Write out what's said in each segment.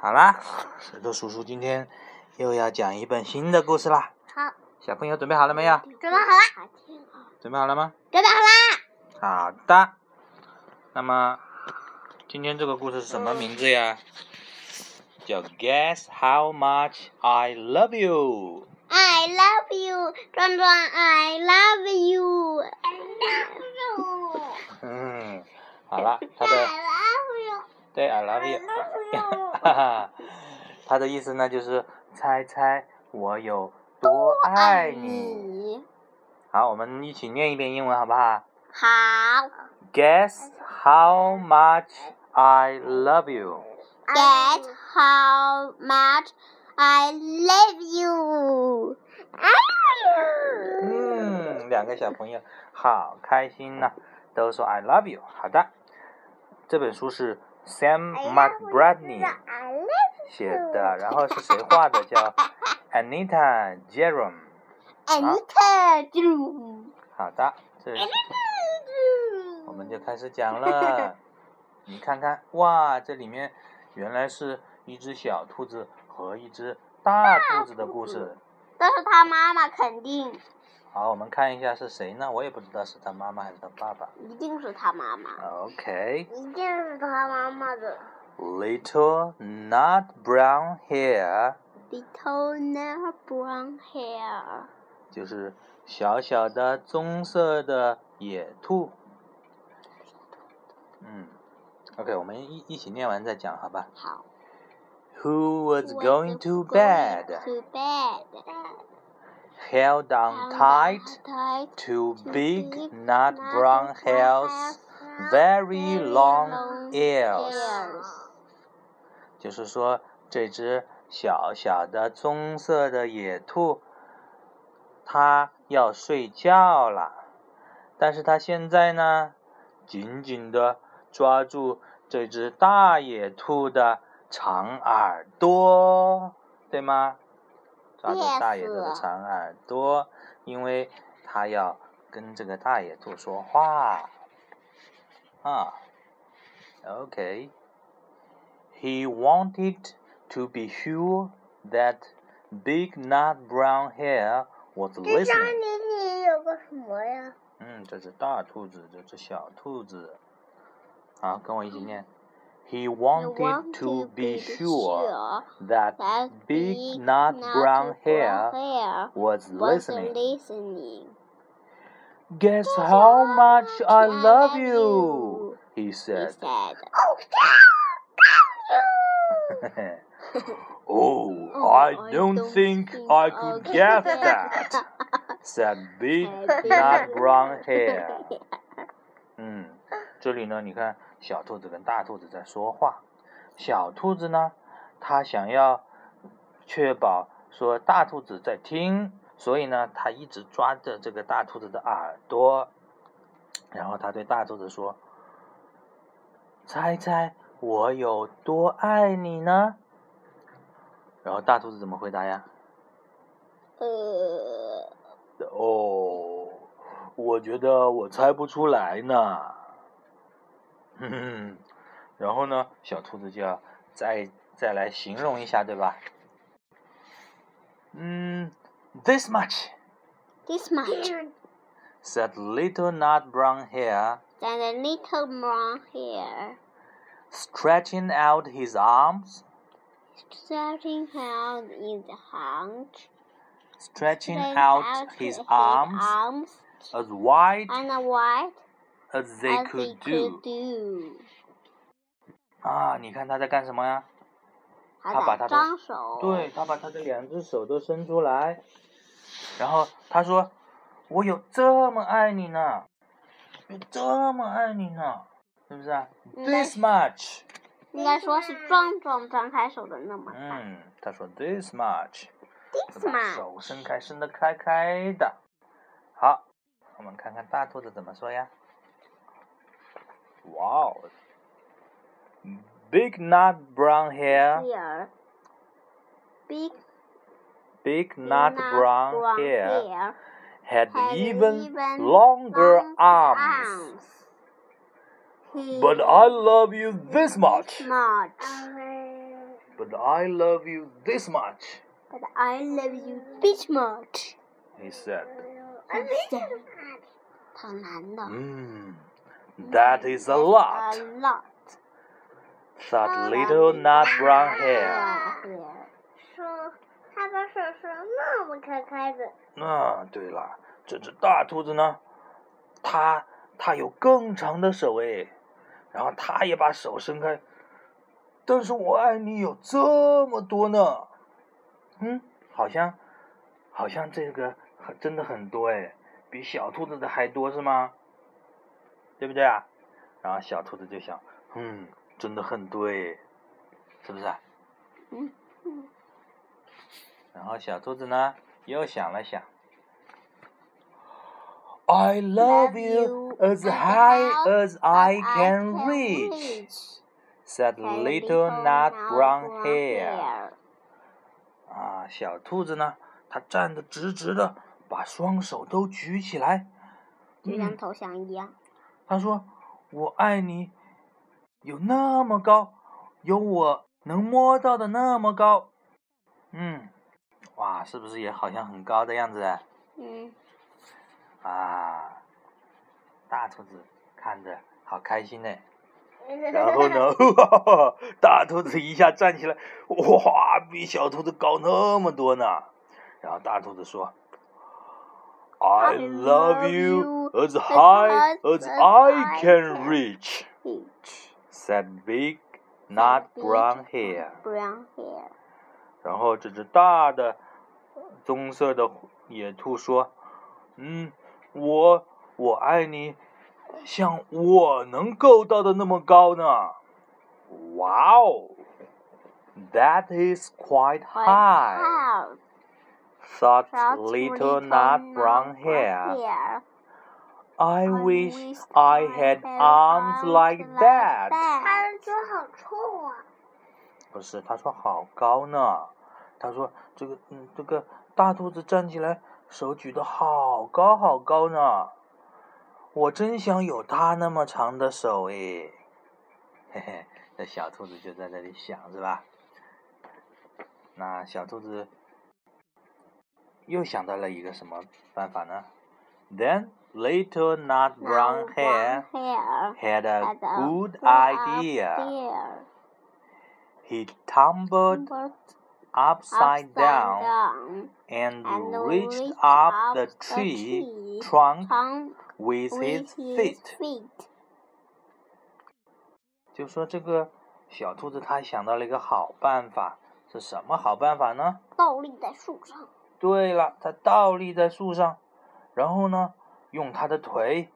好啦，石头叔叔今天又要讲一本新的故事啦。好，小朋友准备好了没有？准备好了。准备好了吗？准备好啦。好的。那么今天这个故事是什么名字呀？叫 Guess how much I love you。I love you，壮壮，I love you，I love you。嗯，好了，他的 I love you。对，I love you。哈哈，他的意思呢，就是猜猜我有多爱你。好，我们一起念一遍英文，好不好？好。Guess how much I love you. Guess how much I love you. 嗯，两个小朋友好开心呐，都说 I love you。好的，这本书是。Sam love 写的，然后是谁画的？叫 Anita Jerome。Anita Drew. 好的，这是我们就开始讲了。你看看，哇，这里面原来是一只小兔子和一只大兔子的故事。但是他妈妈肯定好，我们看一下是谁呢？我也不知道是他妈妈还是他爸爸。一定是他妈妈， OK。一定是他妈妈的。 Little nut brown hair Little nut brown hair. 就是小小的棕色的野兔。嗯，OK，我们一一起念完再讲，好吧好。 ？Who was going to bed? To bed. Held on tight to big nut brown hair's very long ears. 就是说，这只小小的棕色的野兔，它要睡觉了，但是它现在呢，紧紧的抓住这只大野兔的长耳朵，对吗？抓住大野兔的长耳朵，因为它要跟这个大野兔说话。啊，OK。He wanted to be sure that Big Nut Brown Hair was 这张 listening. 里里有个什么呀？嗯，这只大兔子，这只小兔子。好，跟我一起念。He wanted to be sure that that Big Nut Brown Hair hair was was listening. listening. Guess how much I love you, he He said. said. Oh, oh, I don't think I could guess that, said Big Nut Brown Hair. 嗯，这里呢，你看 小兔子跟大兔子在说话。小兔子呢，它想要确保说大兔子在听，所以呢，它一直抓着这个大兔子的耳朵，然后它对大兔子说：“猜猜我有多爱你呢？”然后大兔子怎么回答呀？呃，哦，我觉得我猜不出来呢。哼哼，然后呢，小兔子就要再再来形容一下，对吧？嗯，this much this much. said little nut brown hair, Then a little brown hair stretching out his arms, starting out in the hunch. stretching spread out his arms arms as wide and wide As they could do. 啊，你看他在干什么呀？他他把他的在张手，对，他把他的两只手都伸出来，然后他说：“我有这么爱你呢，有这么爱你呢，是不是啊？This much。应该说是壮壮张开手的那么大。嗯，他说 this much，This much 手伸开，伸得开开的。好，我们看看大兔子怎么说呀？哇哦，big nut brown hair。 Here, big Big nut brown hair hair had had even even longer long arms. He But I love you this much. much. But But I love you this much. But I love you this much. He said. 好难的。嗯 ，That is a lot. A lot. That little nut brown hair. 说，他的手是那么开开的。啊，对了，这只大兔子呢，它它有更长的手哎，然后它也把手伸开，但是我爱你有这么多呢，嗯，好像好像这个真的很多哎，比小兔子的还多是吗？对不对啊？然后小兔子就想，嗯，真的很对，是不是？嗯嗯。然后小兔子呢又想了想。I love you as high as I can reach," said little nut brown hair. 啊，小兔子呢，它站得直直的，把双手都举起来，就像投降一样。他说：“我爱你，有那么高，有我能摸到的那么高。”嗯，哇，是不是也好像很高的样子？嗯。啊，大兔子看着好开心呢。然后呢，大兔子一下站起来，哇，比小兔子高那么多呢。然后大兔子说 ：“I love you as high as I can reach,” said big nut brown hair. Brown hair. 然后这只大的棕色的野兔说：“嗯。”我我爱你，像我能够到的那么高呢。哇哦，That is quite high. Thought little nut brown hair. I wish I had arms like that. 他说好臭啊。不是，他说好高呢。他说这个嗯，这个大兔子站起来。手举得好高好高呢，我真想有它那么长的手诶，嘿嘿，这小兔子就在那里想是吧？那小兔子又想到了一个什么办法呢？Then little nut brown hair had a good idea. He tumbled. upside down and reached up the tree trunk with his feet。就说这个小兔子，它想到了一个好办法，是什么好办法呢？倒立在树上。 对了，它倒立在树上，然后呢，用它的腿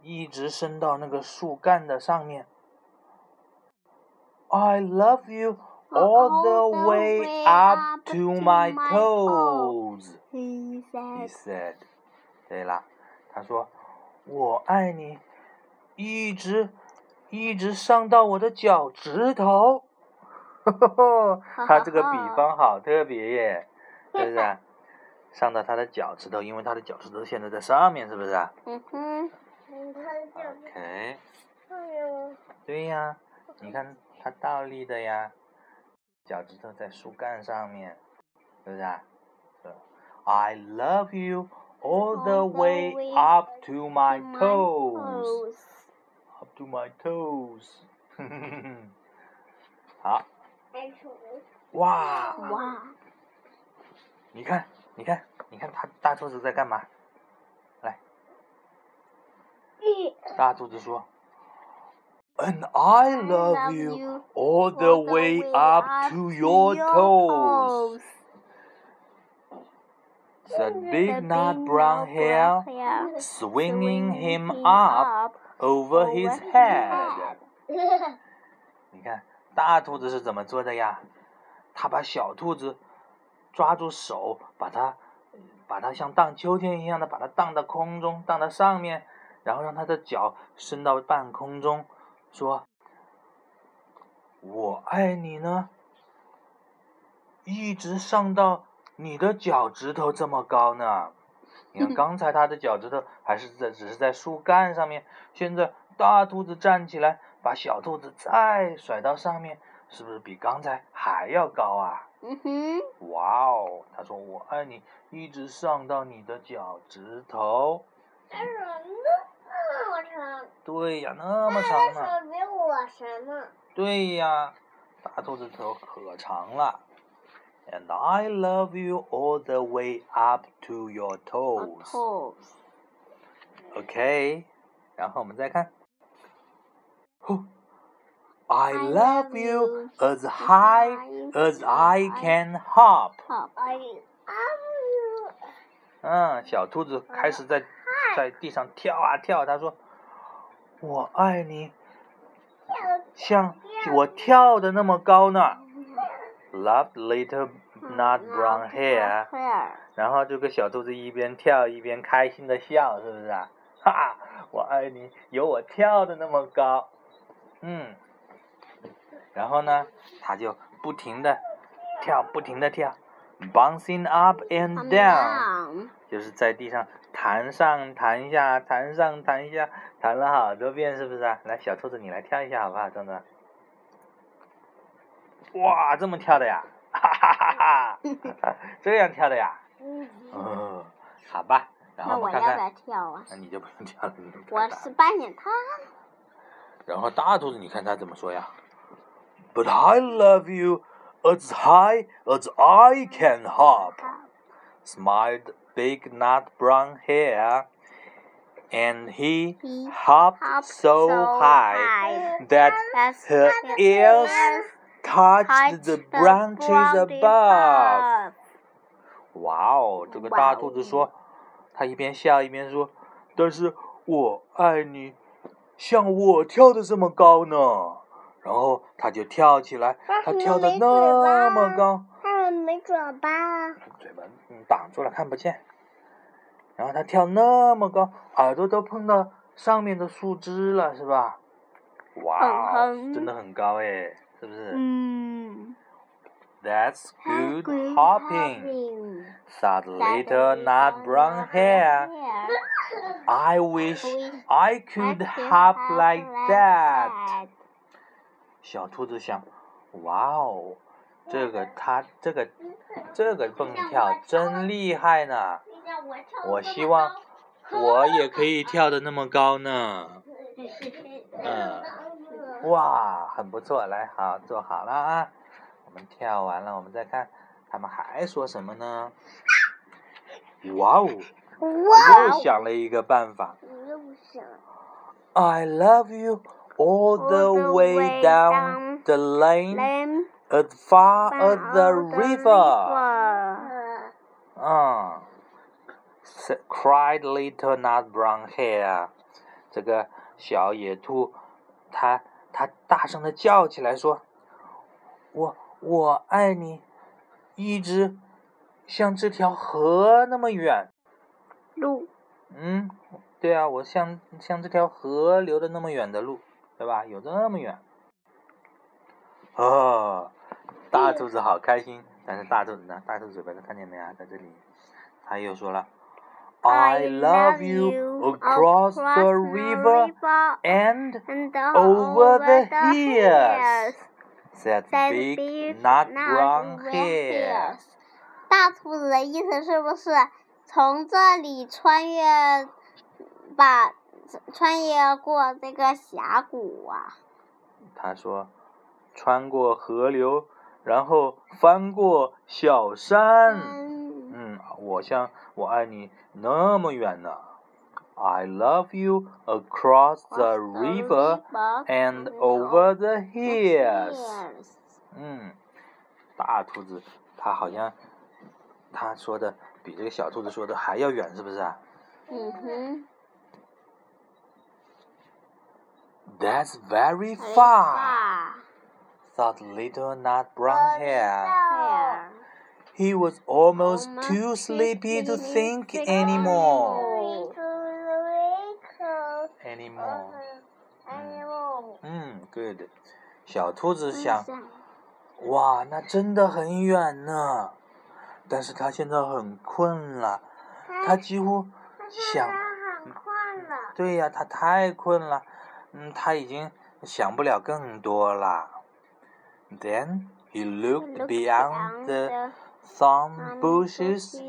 一直伸到那个树干的上面。I love you all the way up to my toes. He said. 对了，他说我爱你，一直一直上到我的脚趾头。他这个比方好特别耶，是不是？上到他的脚趾头，因为他的脚趾头现在在上面，是不是？嗯哼。OK。对呀，你看。他倒立的呀，脚趾头在树干上面，是不是啊？I love you all the way up to my toes, up to my toes。好。哇！哇！你看，你看，你看，它大兔子在干嘛？来，大兔子说。And I love you all the way up to your toes. Said big nut brown hair, swinging him up over his head. 你看， 大兔子是怎么做的呀？它把小兔子抓住手，把它把它像荡秋千一样的把它荡到空中，荡到上面，然后让它的脚伸到半空中。说：“我爱你呢，一直上到你的脚趾头这么高呢。你看，刚才他的脚趾头还是在，只是在树干上面。现在大兔子站起来，把小兔子再甩到上面，是不是比刚才还要高啊？嗯哼。哇哦！他说：“我爱你，一直上到你的脚趾头。”那么长。对呀，那么长呢。手比我长呢。对呀，大兔子头可长了。And I love you all the way up to your toes. OK，然后我们再看。I love you as high as I can hop. 嗯，小兔子开始在在地上跳啊跳。他说：“我爱你，像我跳的那么高呢。” Love little nut brown hair。然后这个小兔子一边跳一边开心的笑，是不是啊？哈，我爱你，有我跳的那么高。嗯。然后呢，他就不停的跳，不停的跳，bouncing up and down，就是在地上弹上弹下，弹上弹下，弹了好多遍，是不是啊？来，小兔子，你来跳一下好不好，壮壮？哇，这么跳的呀，哈哈哈哈！这样跳的呀，哦，好吧，然后我们看看，那你就不用跳了，我是扮演他。然后大兔子，你看它怎么说呀？But I love you as high as I can hop, smiled Big Nut Brown Hair. And he, he hopped, hopped so, so high, high that her ears touched the branches above. 哇哦，这个大兔子说，他一边笑一边说：“但是我爱你， 像我跳的这么高呢。”然后他就跳起来，他跳的那么高，他没嘴巴，嘴巴嗯挡住了看不见。然后他跳那么高，耳朵都碰到上面的树枝了，是吧？哇，真的很高哎，是不是？嗯。That's good hopping, thought little nut brown hair. I wish I could hop like that. 小兔子想：“哇哦，这个它这个这个蹦跳真厉害呢！我希望我也可以跳的那么高呢。”嗯，哇，很不错，来，好，坐好了啊。我们跳完了，我们再看他们还说什么呢？哇哦，又想了一个办法。I love you. all the way down the lane as far as the river. Uh, cried little nut brown hair. 这个小野兔，它它大声的叫起来说：“我我爱你，一直像这条河那么远。”路。嗯，对啊，我像像这条河流的那么远的路。对吧？有这么远，哦，大兔子好开心。但是大兔子呢？大兔子嘴巴看见没啊？在这里，他又说了：“I love you across the river and over the hills,” said big not brown hair. 大兔子的意思是不是从这里穿越，把？穿越过这个峡谷啊！他说：“穿过河流，然后翻过小山。”嗯，我像我爱你那么远呢。I love you across the river and over the hills。嗯，大兔子，它好像他说的比这个小兔子说的还要远，是不是啊？嗯哼。That's very far, thought little nut brown hair. He was almost too sleepy to think anymore. Anymore. 嗯，good。小兔子想，哇，那真的很远呢。但是它现在很困了，它几乎想，很困了。对呀，它太困了。嗯，它已经想不了更多了。Then he looked beyond the thorn bushes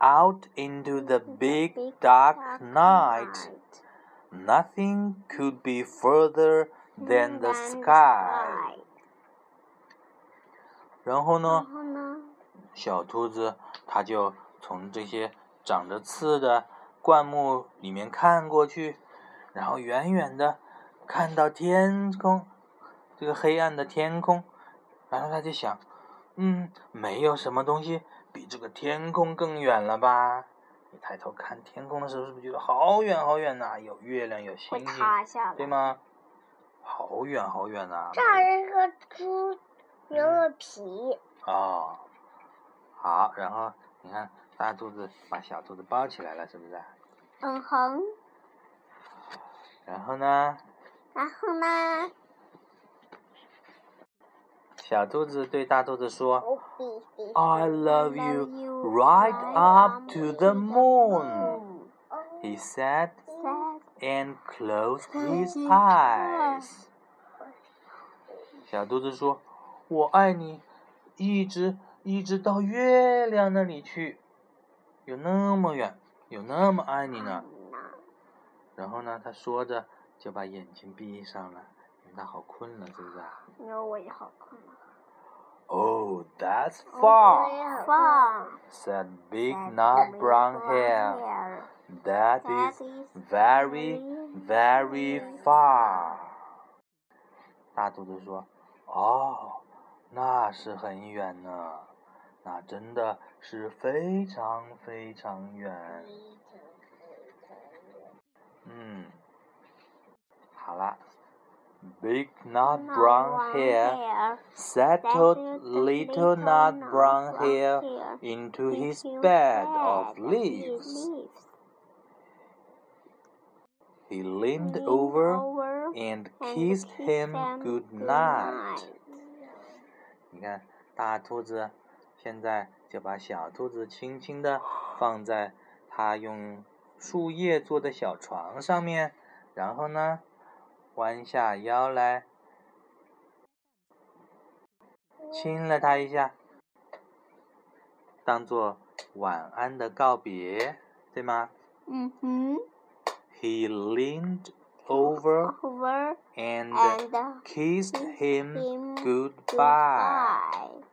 out into the big dark night. Nothing could be further than the sky. 然后呢？小兔子它就从这些长着刺的灌木里面看过去，然后远远的看到天空，这个黑暗的天空，然后它就想，嗯，没有什么东西比这个天空更远了吧？你抬头看天空的时候，是不是觉得好远好远呐？有月亮，有星星，对吗？好远好远呐！这是个猪牛的皮。哦，好，然后你看大兔子把小兔子抱起来了，是不是？嗯哼。然后呢？然后呢？小兔子对大兔子说：“I love you right up to the moon,” he said, and closed his eyes. 小兔子说：“我爱你，一直一直到月亮那里去，有那么远，有那么爱你呢。”然后呢，他说着就把眼睛闭上了，因为他好困了，是不是？因为我也好困了。Oh, that's far, far, said Big Nut Brown Hair. That is very, very far. 大兔子说：“哦，那是很远呢，那真的是非常非常远。”嗯，好了 ，Big nut brown hair settled little nut brown hair into his bed of leaves. He leaned over and kissed him good night. 你看，大兔子现在就把小兔子轻轻地放在它用。树叶做的小床上面，然后呢， 弯下腰来，亲了他一下，当做晚安的告别，对吗？嗯哼。He leaned over and kissed him goodbye.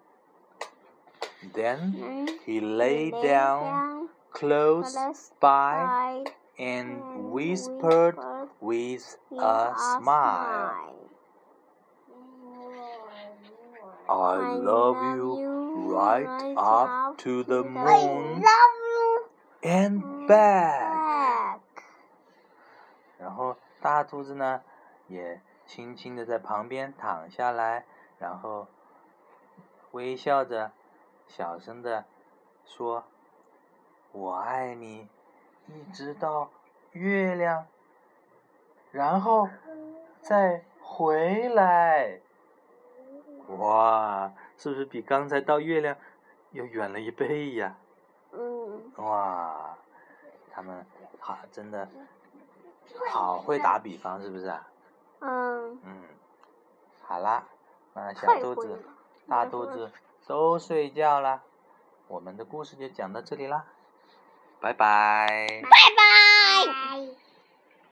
Then he lay down. close by and whispered with a smile. I love you right up to the moon and back. 然后大兔子呢，也轻轻的在旁边躺下来，然后微笑着，小声的说。我爱你，一直到月亮，然后再回来。哇，是不是比刚才到月亮又远了一倍呀？嗯。哇，他们好，真的好会打比方，是不是啊？嗯。嗯，好啦，那小肚子、大肚子都睡觉了，我们的故事就讲到这里啦。拜拜。拜拜。